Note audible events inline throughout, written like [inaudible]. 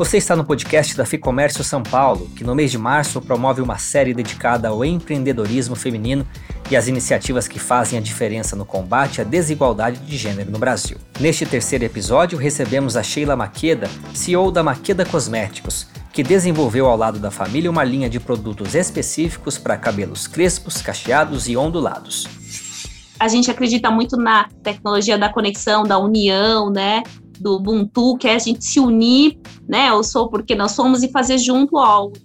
Você está no podcast da Ficomércio São Paulo, que no mês de março promove uma série dedicada ao empreendedorismo feminino e às iniciativas que fazem a diferença no combate à desigualdade de gênero no Brasil. Neste terceiro episódio, recebemos a Sheila Maqueda, CEO da Maqueda Cosméticos, que desenvolveu ao lado da família uma linha de produtos específicos para cabelos crespos, cacheados e ondulados. A gente acredita muito na tecnologia da conexão, da união, né? Do Ubuntu, que é a gente se unir, né? Eu sou porque nós somos e fazer junto algo.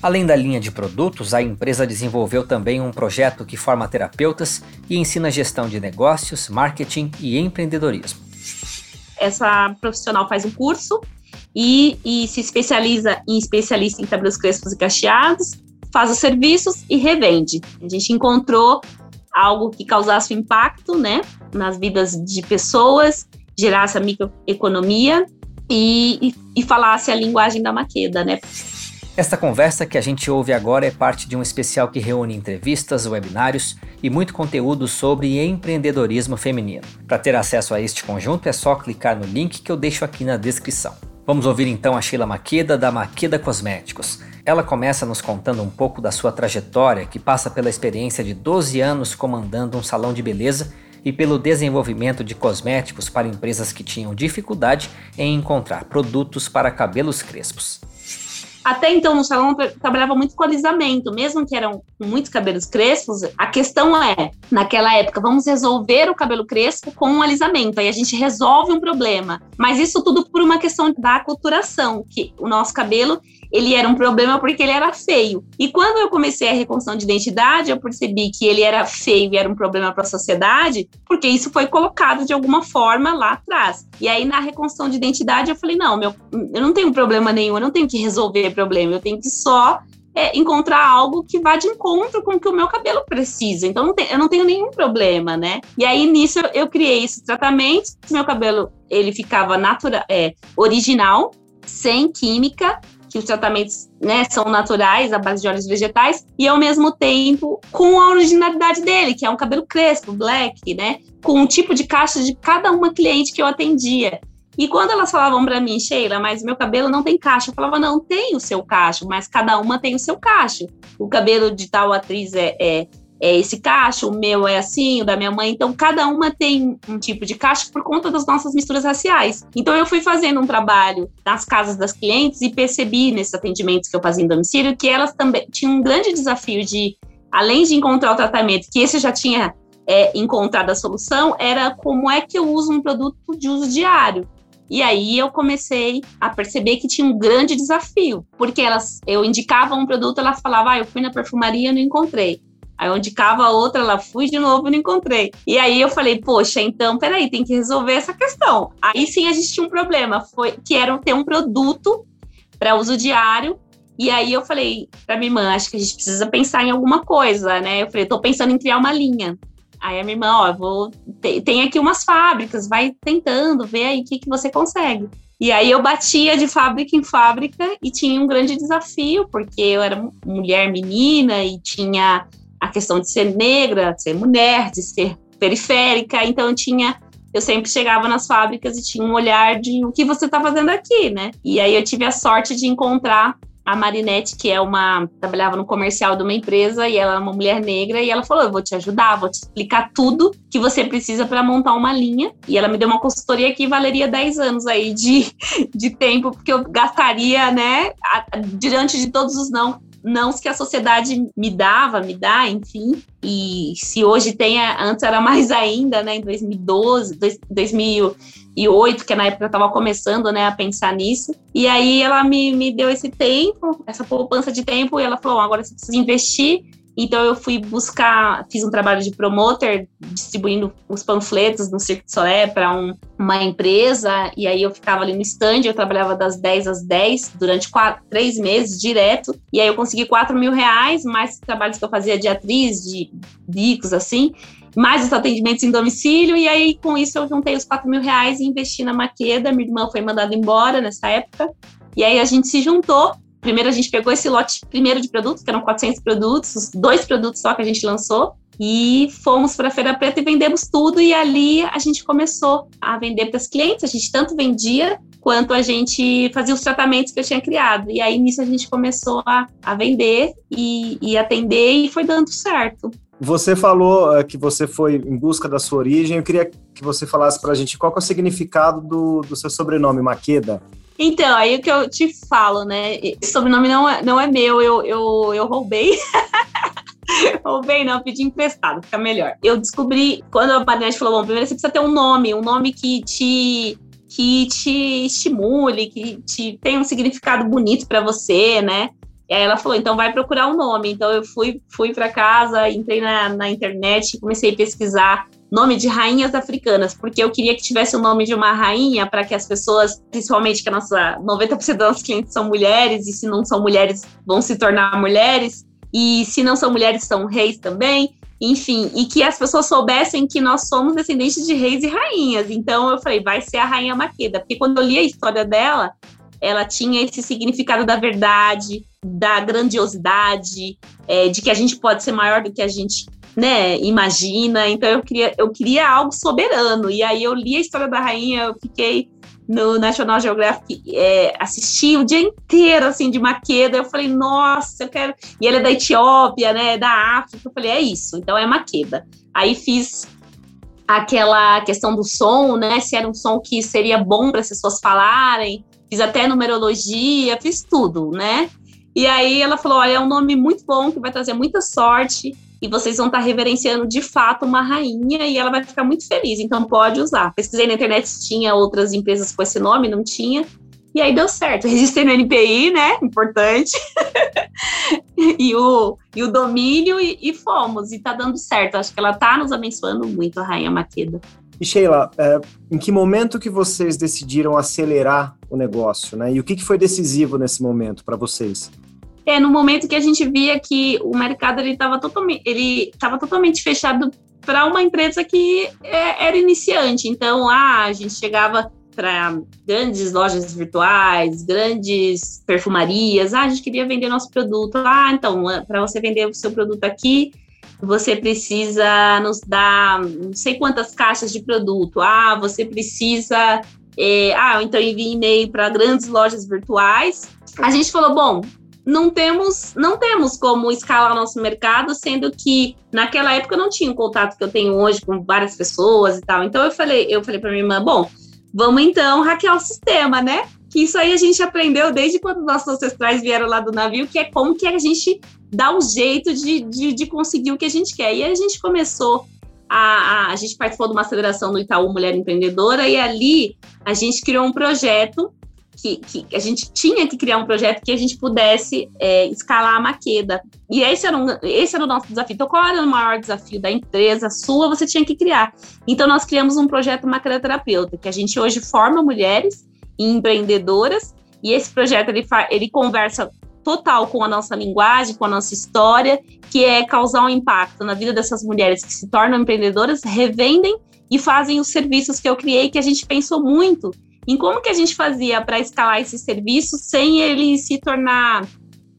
Além da linha de produtos, a empresa desenvolveu também um projeto que forma terapeutas e ensina gestão de negócios, marketing e empreendedorismo. Essa profissional faz um curso e, e se especializa em especialista em cabelos crespos e cacheados, faz os serviços e revende. A gente encontrou algo que causasse impacto, né, nas vidas de pessoas gerasse a microeconomia e, e, e falasse a linguagem da Maqueda, né? Esta conversa que a gente ouve agora é parte de um especial que reúne entrevistas, webinários e muito conteúdo sobre empreendedorismo feminino. Para ter acesso a este conjunto é só clicar no link que eu deixo aqui na descrição. Vamos ouvir então a Sheila Maqueda da Maqueda Cosméticos. Ela começa nos contando um pouco da sua trajetória, que passa pela experiência de 12 anos comandando um salão de beleza e pelo desenvolvimento de cosméticos para empresas que tinham dificuldade em encontrar produtos para cabelos crespos. Até então, no salão, eu trabalhava muito com alisamento, mesmo que eram muitos cabelos crespos. A questão é, naquela época, vamos resolver o cabelo crespo com um alisamento. Aí a gente resolve um problema. Mas isso tudo por uma questão da aculturação, que o nosso cabelo ele era um problema porque ele era feio. E quando eu comecei a reconstrução de identidade, eu percebi que ele era feio e era um problema para a sociedade, porque isso foi colocado de alguma forma lá atrás. E aí na reconstrução de identidade eu falei, não, meu, eu não tenho problema nenhum, eu não tenho que resolver problema, eu tenho que só é, encontrar algo que vá de encontro com o que o meu cabelo precisa. Então, eu não tenho nenhum problema, né? E aí, nisso, eu, eu criei esse tratamento. Meu cabelo, ele ficava natural, é, original, sem química, que os tratamentos né, são naturais, à base de óleos vegetais, e ao mesmo tempo com a originalidade dele, que é um cabelo crespo, black, né? Com o tipo de caixa de cada uma cliente que eu atendia. E quando elas falavam para mim, Sheila, mas meu cabelo não tem caixa, eu falava, não, tem o seu cacho, mas cada uma tem o seu cacho. O cabelo de tal atriz é, é é esse cacho, o meu é assim, o da minha mãe. Então, cada uma tem um tipo de cacho por conta das nossas misturas raciais. Então, eu fui fazendo um trabalho nas casas das clientes e percebi nesses atendimentos que eu fazia em domicílio que elas também tinham um grande desafio de, além de encontrar o tratamento, que esse já tinha é, encontrado a solução, era como é que eu uso um produto de uso diário. E aí eu comecei a perceber que tinha um grande desafio, porque elas, eu indicava um produto, ela falava, ah, eu fui na perfumaria e não encontrei. Aí onde cava a outra, ela fui de novo e não encontrei. E aí eu falei, poxa, então peraí, tem que resolver essa questão. Aí sim a gente tinha um problema, foi que era ter um produto para uso diário. E aí eu falei para minha irmã, acho que a gente precisa pensar em alguma coisa, né? Eu falei, tô pensando em criar uma linha. Aí a minha irmã, ó, vou tem aqui umas fábricas, vai tentando, ver aí o que, que você consegue. E aí eu batia de fábrica em fábrica e tinha um grande desafio, porque eu era mulher menina e tinha a questão de ser negra, de ser mulher, de ser periférica, então eu tinha eu sempre chegava nas fábricas e tinha um olhar de o que você está fazendo aqui, né? E aí eu tive a sorte de encontrar a Marinette, que é uma trabalhava no comercial de uma empresa e ela é uma mulher negra e ela falou: "Eu vou te ajudar, vou te explicar tudo que você precisa para montar uma linha". E ela me deu uma consultoria que valeria 10 anos aí de, [laughs] de tempo, porque eu gastaria, né, diante de todos os não não que a sociedade me dava, me dá, enfim. E se hoje tem, antes era mais ainda, né? Em 2012, 2008, que na época eu estava começando, né, a pensar nisso. E aí ela me, me deu esse tempo, essa poupança de tempo, e ela falou: agora você precisa investir então eu fui buscar, fiz um trabalho de promoter, distribuindo os panfletos no Cirque du Soleil para um, uma empresa, e aí eu ficava ali no stand, eu trabalhava das 10 às 10 durante quatro, três meses direto, e aí eu consegui 4 mil reais, mais trabalhos que eu fazia de atriz, de bicos, assim, mais os atendimentos em domicílio, e aí com isso eu juntei os 4 mil reais e investi na Maqueda, minha irmã foi mandada embora nessa época, e aí a gente se juntou, Primeiro a gente pegou esse lote primeiro de produtos, que eram 400 produtos, dois produtos só que a gente lançou. e fomos para a Feira Preta e vendemos tudo. E ali a gente começou a vender para os clientes. A gente tanto vendia quanto a gente fazia os tratamentos que eu tinha criado. E aí nisso a gente começou a, a vender e, e atender e foi dando certo. Você falou uh, que você foi em busca da sua origem. Eu queria que você falasse para a gente qual é o significado do, do seu sobrenome, Maqueda. Então, aí o que eu te falo, né? Esse sobrenome não é, não é meu, eu, eu, eu roubei. [laughs] roubei, não, pedi emprestado, fica melhor. Eu descobri, quando a Banet falou, bom, primeiro você precisa ter um nome, um nome que te que te estimule, que te tenha um significado bonito para você, né? E aí ela falou, então vai procurar um nome. Então eu fui, fui para casa, entrei na, na internet comecei a pesquisar nome de rainhas africanas, porque eu queria que tivesse o nome de uma rainha para que as pessoas, principalmente que a nossa 90% dos nossos clientes são mulheres, e se não são mulheres, vão se tornar mulheres, e se não são mulheres, são reis também, enfim, e que as pessoas soubessem que nós somos descendentes de reis e rainhas. Então eu falei, vai ser a rainha Maqueda, porque quando eu li a história dela, ela tinha esse significado da verdade, da grandiosidade, é, de que a gente pode ser maior do que a gente né, imagina. Então eu queria, eu queria algo soberano. E aí eu li a história da rainha, eu fiquei no National Geographic, é, assisti o dia inteiro, assim, de Maqueda, eu falei, nossa, eu quero... E ele é da Etiópia, né, da África, eu falei, é isso, então é Maqueda. Aí fiz aquela questão do som, né, se era um som que seria bom para as pessoas falarem, fiz até numerologia, fiz tudo, né, e aí ela falou, olha, é um nome muito bom, que vai trazer muita sorte, e vocês vão estar reverenciando de fato uma rainha e ela vai ficar muito feliz, então pode usar. Pesquisei na internet se tinha outras empresas com esse nome, não tinha. E aí deu certo. [laughs] Registrei no NPI, né? Importante. [laughs] e, o, e o domínio e, e, fomos. E tá dando certo. Acho que ela tá nos abençoando muito, a Rainha Maqueda. E Sheila, é, em que momento que vocês decidiram acelerar o negócio, né? E o que, que foi decisivo nesse momento para vocês? é no momento que a gente via que o mercado ele estava totalmente, ele estava totalmente fechado para uma empresa que é, era iniciante. Então, ah, a gente chegava para grandes lojas virtuais, grandes perfumarias. Ah, a gente queria vender nosso produto. Ah, então, para você vender o seu produto aqui, você precisa nos dar não sei quantas caixas de produto. Ah, você precisa. É, ah, então envie e-mail para grandes lojas virtuais. A gente falou, bom, não temos, não temos como escalar nosso mercado, sendo que naquela época eu não tinha o contato que eu tenho hoje com várias pessoas e tal. Então eu falei, eu falei para minha irmã, bom, vamos então hackear o sistema, né? Que isso aí a gente aprendeu desde quando nossos ancestrais vieram lá do navio, que é como que a gente dá um jeito de, de, de conseguir o que a gente quer. E a gente começou a, a, a, gente participou de uma aceleração do Itaú Mulher Empreendedora e ali a gente criou um projeto que, que, a gente tinha que criar um projeto que a gente pudesse é, escalar a Maqueda. E esse era, um, esse era o nosso desafio. Então, qual era o maior desafio da empresa sua? Você tinha que criar. Então, nós criamos um projeto Maqueda que a gente hoje forma mulheres empreendedoras, e esse projeto ele, ele conversa total com a nossa linguagem, com a nossa história, que é causar um impacto na vida dessas mulheres que se tornam empreendedoras, revendem e fazem os serviços que eu criei, que a gente pensou muito em como que a gente fazia para escalar esse serviço sem ele se tornar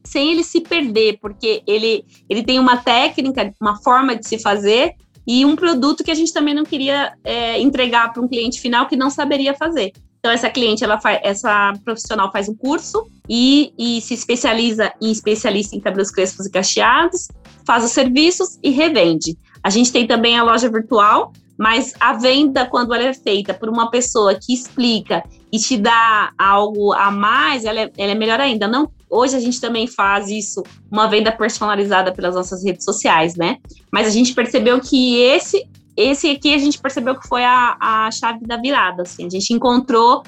sem ele se perder, porque ele, ele tem uma técnica, uma forma de se fazer e um produto que a gente também não queria é, entregar para um cliente final que não saberia fazer. Então, essa cliente, ela faz, essa profissional faz um curso e, e se especializa em especialista em cabelos crespos e cacheados, faz os serviços e revende. A gente tem também a loja virtual, mas a venda, quando ela é feita por uma pessoa que explica e te dá algo a mais, ela é, ela é melhor ainda. Não, hoje a gente também faz isso, uma venda personalizada pelas nossas redes sociais, né? Mas a gente percebeu que esse, esse aqui a gente percebeu que foi a, a chave da virada. Assim. A gente encontrou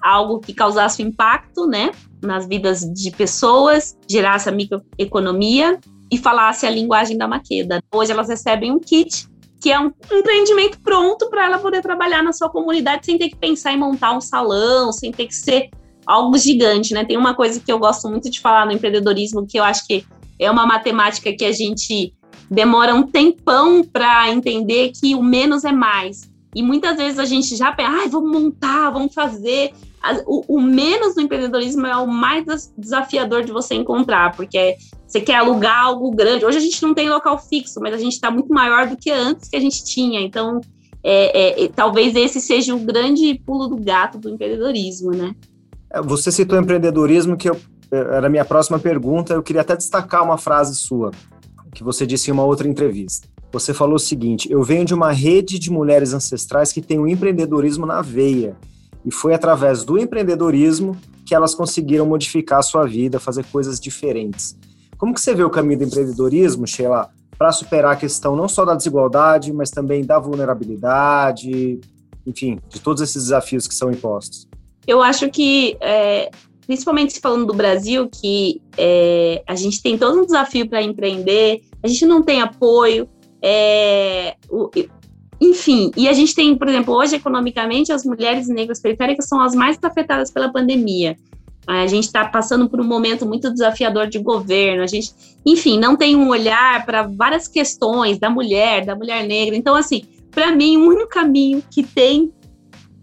algo que causasse impacto, né? Nas vidas de pessoas, gerasse a microeconomia e falasse a linguagem da Maqueda. Hoje elas recebem um kit que é um empreendimento pronto para ela poder trabalhar na sua comunidade sem ter que pensar em montar um salão, sem ter que ser algo gigante, né? Tem uma coisa que eu gosto muito de falar no empreendedorismo, que eu acho que é uma matemática que a gente demora um tempão para entender que o menos é mais. E muitas vezes a gente já pensa, ah, vamos montar, vamos fazer. O, o, menos do empreendedorismo é o mais desafiador de você encontrar, porque você quer alugar algo grande. Hoje a gente não tem local fixo, mas a gente está muito maior do que antes que a gente tinha. Então, é, é, talvez esse seja o grande pulo do gato do empreendedorismo, né? É, você citou empreendedorismo, que eu, é, era a minha próxima pergunta. Eu queria até destacar uma frase sua, que você disse em uma outra entrevista. Você falou o seguinte: Eu venho de uma rede de mulheres ancestrais que tem o empreendedorismo na veia. E foi através do empreendedorismo que elas conseguiram modificar a sua vida, fazer coisas diferentes. Como que você vê o caminho do empreendedorismo, Sheila, para superar a questão não só da desigualdade, mas também da vulnerabilidade, enfim, de todos esses desafios que são impostos? Eu acho que, é, principalmente falando do Brasil, que é, a gente tem todo um desafio para empreender, a gente não tem apoio, é, o, enfim, e a gente tem, por exemplo, hoje economicamente as mulheres negras periféricas são as mais afetadas pela pandemia. A gente está passando por um momento muito desafiador de governo. A gente, enfim, não tem um olhar para várias questões da mulher, da mulher negra. Então, assim, para mim, o único caminho que tem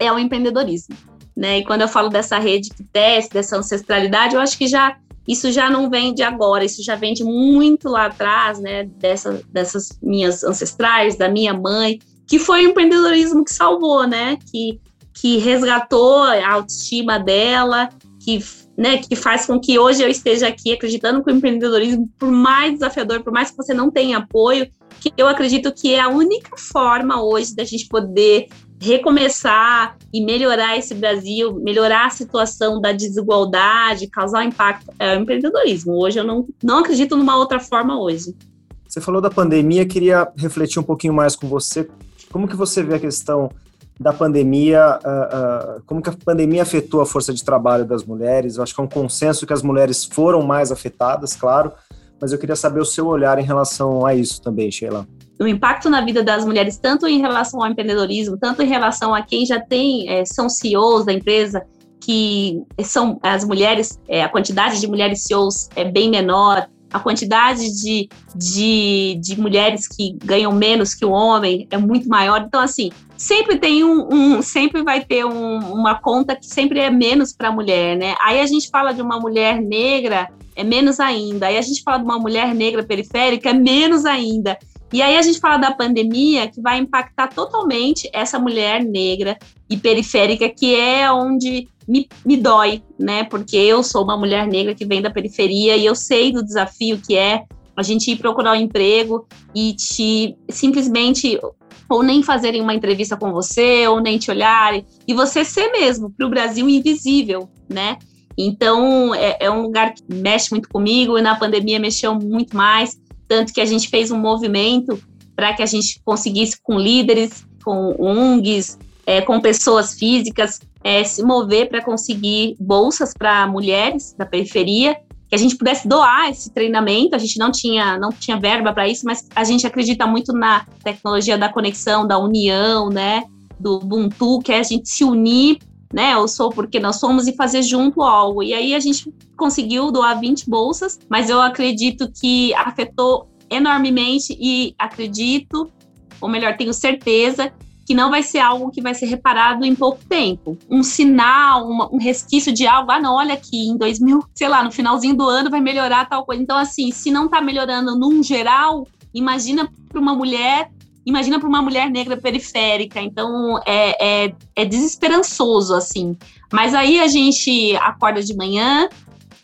é o empreendedorismo. Né? E quando eu falo dessa rede que teste, dessa ancestralidade, eu acho que já isso já não vem de agora, isso já vem de muito lá atrás, né? Dessa, dessas minhas ancestrais, da minha mãe, que foi o empreendedorismo que salvou, né? Que, que resgatou a autoestima dela, que, né, que faz com que hoje eu esteja aqui acreditando que o empreendedorismo, por mais desafiador, por mais que você não tenha apoio, que eu acredito que é a única forma hoje da gente poder recomeçar e melhorar esse Brasil, melhorar a situação da desigualdade, causar impacto, é o empreendedorismo. Hoje eu não, não acredito numa outra forma hoje. Você falou da pandemia, queria refletir um pouquinho mais com você. Como que você vê a questão da pandemia, uh, uh, como que a pandemia afetou a força de trabalho das mulheres. Eu acho que é um consenso que as mulheres foram mais afetadas, claro, mas eu queria saber o seu olhar em relação a isso também, Sheila. O impacto na vida das mulheres, tanto em relação ao empreendedorismo, tanto em relação a quem já tem, é, são CEOs da empresa, que são as mulheres, é, a quantidade de mulheres CEOs é bem menor, a quantidade de, de, de mulheres que ganham menos que o homem é muito maior. Então, assim, sempre tem um, um sempre vai ter um, uma conta que sempre é menos para a mulher, né? Aí a gente fala de uma mulher negra, é menos ainda. Aí a gente fala de uma mulher negra periférica, é menos ainda. E aí a gente fala da pandemia que vai impactar totalmente essa mulher negra e periférica, que é onde me, me dói, né? Porque eu sou uma mulher negra que vem da periferia e eu sei do desafio que é a gente ir procurar um emprego e te simplesmente ou nem fazerem uma entrevista com você, ou nem te olharem, e você ser mesmo para o Brasil invisível, né? Então, é, é, um lugar que mexe muito comigo, e na pandemia mexeu muito mais, tanto que a gente fez um movimento para que a gente conseguisse, com líderes, com ONGs, é, com pessoas físicas, é, se mover para conseguir bolsas para mulheres da periferia, que a gente pudesse doar esse treinamento. A gente não tinha, não tinha verba para isso, mas a gente acredita muito na tecnologia da conexão, da união, né? Do Ubuntu, que é a gente se unir, né? Eu sou porque nós somos e fazer junto algo. E aí a gente conseguiu doar 20 bolsas, mas eu acredito que afetou enormemente e acredito, ou melhor, tenho certeza que não vai ser algo que vai ser reparado em pouco tempo. Um sinal, uma, um resquício de algo, ah, não, olha aqui, em 2000, [laughs] sei lá, no finalzinho do ano vai melhorar tal coisa. Então, assim, se não está melhorando num geral, imagina para uma mulher, imagina para uma mulher negra periférica. Então, é, é, é desesperançoso, assim. Mas aí a gente acorda de manhã,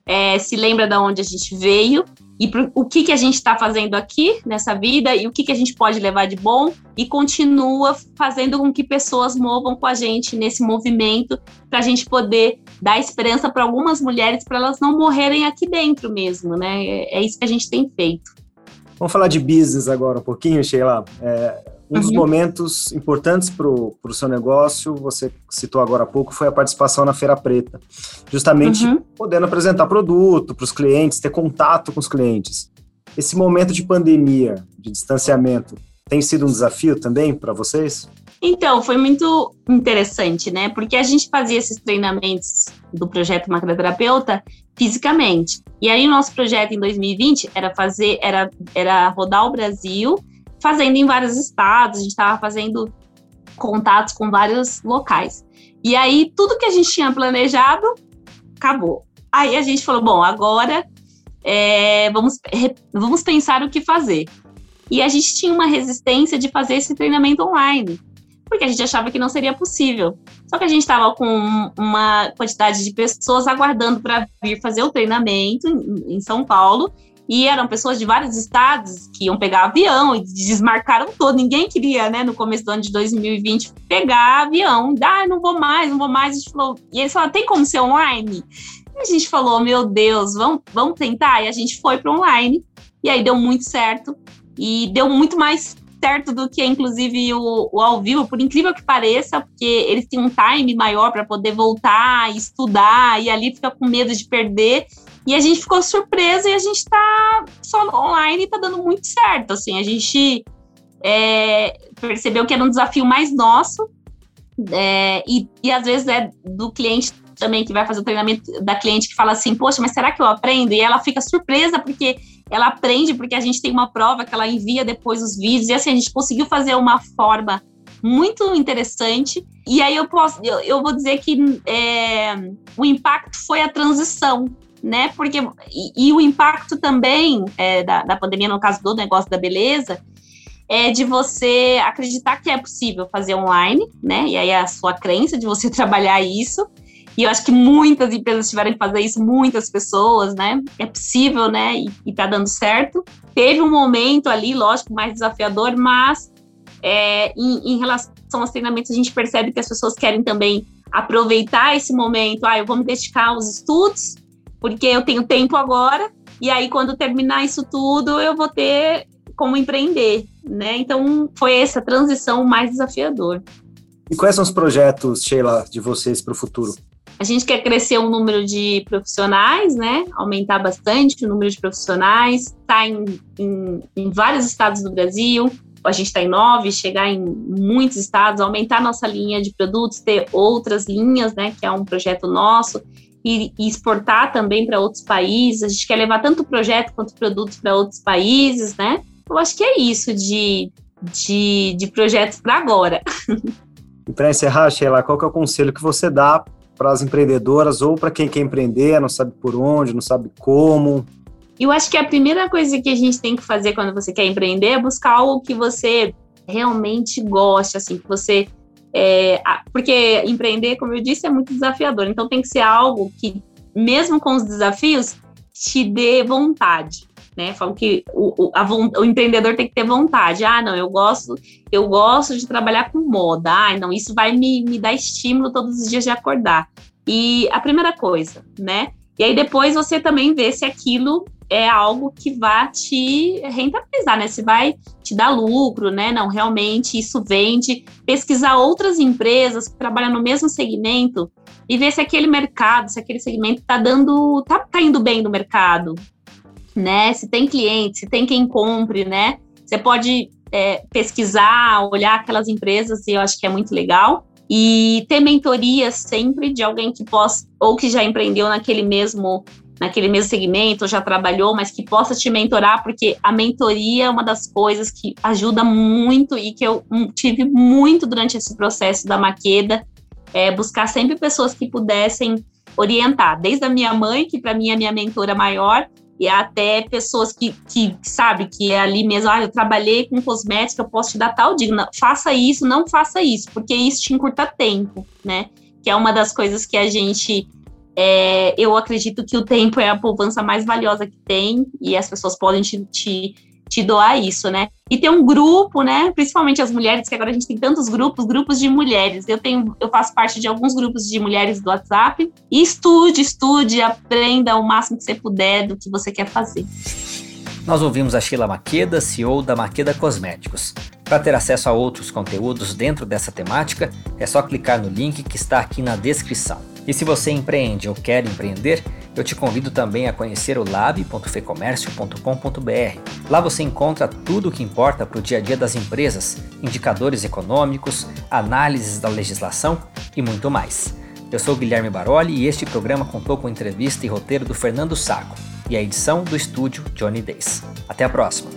é, se lembra de onde a gente veio e pro, o que, que a gente está fazendo aqui nessa vida e o que, que a gente pode levar de bom e continua fazendo com que pessoas movam com a gente nesse movimento para a gente poder dar esperança para algumas mulheres para elas não morrerem aqui dentro mesmo, né? É, é, isso que a gente tem feito. Vamos falar de business agora um pouquinho, Sheila. É, um dos uhum. momentos importantes para o seu negócio, você citou agora há pouco, foi a participação na Feira Preta. Justamente uhum. podendo apresentar produto para os clientes, ter contato com os clientes. Esse momento de pandemia, de distanciamento, tem sido um desafio também para vocês? Então, foi muito interessante, né? Porque a gente fazia esses treinamentos do projeto Macroterapeuta fisicamente. E aí, o nosso projeto em 2020 era fazer, era, era rodar o Brasil fazendo em vários estados, a gente estava fazendo contatos com vários locais. E aí, tudo que a gente tinha planejado, acabou. Aí a gente falou, bom, agora é, vamos, vamos pensar o que fazer. E a gente tinha uma resistência de fazer esse treinamento online, porque a gente achava que não seria possível. Só que a gente estava com uma quantidade de pessoas aguardando para vir fazer o treinamento em, São Paulo, e eram pessoas de vários estados que iam pegar avião e desmarcaram todo. Ninguém queria, né, no começo do ano de 2020, pegar avião. Ah, não vou mais, não vou mais. A gente falou, e eles falaram, tem como ser online? E a gente falou, meu Deus, vamos, vamos tentar? E a gente foi para online. E aí deu muito certo. E deu muito mais certo do que, inclusive, o, o ao vivo, por incrível que pareça, porque eles têm um time maior para poder voltar e estudar, e ali fica com medo de perder. E a gente ficou surpresa e a gente está só online e está dando muito certo. Assim, a gente é, percebeu que era um desafio mais nosso, é, e, e às vezes é do cliente também que vai fazer o treinamento da cliente que fala assim, poxa, mas será que eu aprendo? E ela fica surpresa porque ela aprende, porque a gente tem uma prova que ela envia depois os vídeos, e assim, a gente conseguiu fazer uma forma muito interessante. E aí eu posso, eu, eu vou dizer que é, o impacto foi a transição, né? Porque e, e o impacto também é, da, da pandemia, no caso do negócio da beleza, é de você acreditar que é possível fazer online, né? E aí é a sua crença de você [laughs] trabalhar isso. E eu acho que muitas empresas tiveram que fazer isso, muitas pessoas, né? É possível, né? E, e tá dando certo. Teve um momento ali, lógico, mais desafiador, mas é, em, em, relação aos treinamentos, a gente percebe que as pessoas querem também aproveitar esse momento. Ah, eu vou me dedicar aos estudos, porque eu tenho tempo agora, e aí quando terminar isso tudo, eu vou ter como empreender, né? Então foi essa transição mais desafiadora. E quais são os projetos, Sheila, de vocês para o futuro? A gente quer crescer o número de profissionais, né? Aumentar bastante o número de profissionais. Está em, em, em vários estados do Brasil. A gente está em nove, chegar em muitos estados, aumentar nossa linha de produtos, ter outras linhas, né? Que é um projeto nosso e, e exportar também para outros países. A gente quer levar tanto projeto quanto produtos para outros países, né? Eu acho que é isso de, de, de projetos para agora. [laughs] E para encerrar, Sheila, qual que é o conselho que você dá para as empreendedoras ou para quem quer empreender, não sabe por onde, não sabe como? Eu acho que a primeira coisa que a gente tem que fazer quando você quer empreender é buscar algo que você realmente goste, assim, que você é, porque empreender, como eu disse, é muito desafiador. Então tem que ser algo que, mesmo com os desafios, te dê vontade. Né? Falo que o, o, a, o, empreendedor tem que ter vontade. Ah, não, eu gosto, eu gosto de trabalhar com moda. Ah, não, isso vai me, me dar estímulo todos os dias de acordar. E a primeira coisa, né? E aí depois você também vê se aquilo é algo que vai te rentabilizar, né? Se vai te dar lucro, né? Não, realmente isso vende. Pesquisar outras empresas que trabalham no mesmo segmento e ver se aquele mercado, se aquele segmento está dando, tá, tá indo bem no mercado, né? Se tem cliente, se tem quem compre, né? Você pode é, pesquisar, olhar aquelas empresas e eu acho que é muito legal. E ter mentoria sempre de alguém que possa, ou que já empreendeu naquele mesmo naquele mesmo segmento, já trabalhou, mas que possa te mentorar, porque a mentoria é uma das coisas que ajuda muito e que eu tive muito durante esse processo da Maqueda, é buscar sempre pessoas que pudessem orientar, desde a minha mãe, que para mim é a minha mentora maior, e até pessoas que, que sabe, que é ali mesmo, ah, eu trabalhei com cosmética, eu posso te dar tal dica, faça isso, não faça isso, porque isso te encurta tempo, né? Que é uma das coisas que a gente é, eu acredito que o tempo é a poupança mais valiosa que tem e as pessoas podem te, te, te, doar isso, né? E tem um grupo, né? Principalmente as mulheres, que agora a gente tem tantos grupos, grupos de mulheres. Eu tenho, eu faço parte de alguns grupos de mulheres do WhatsApp. E estude, estude, aprenda o máximo que você puder do que você quer fazer. Nós ouvimos a Sheila Maqueda, CEO da Maqueda Cosméticos. Para ter acesso a outros conteúdos dentro dessa temática, é só clicar no link que está aqui na descrição. E se você empreende ou quer empreender, eu te convido também a conhecer o lab.fecomércio.com.br. Lá você encontra tudo o que importa para o dia a dia das empresas, indicadores econômicos, análises da legislação e muito mais. Eu sou Guilherme Baroli e este programa contou com entrevista e roteiro do Fernando Saco e a edição do estúdio Johnny Days. Até a próxima!